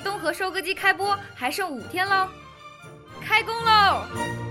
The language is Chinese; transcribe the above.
东河收割机开播还剩五天喽。开工喽！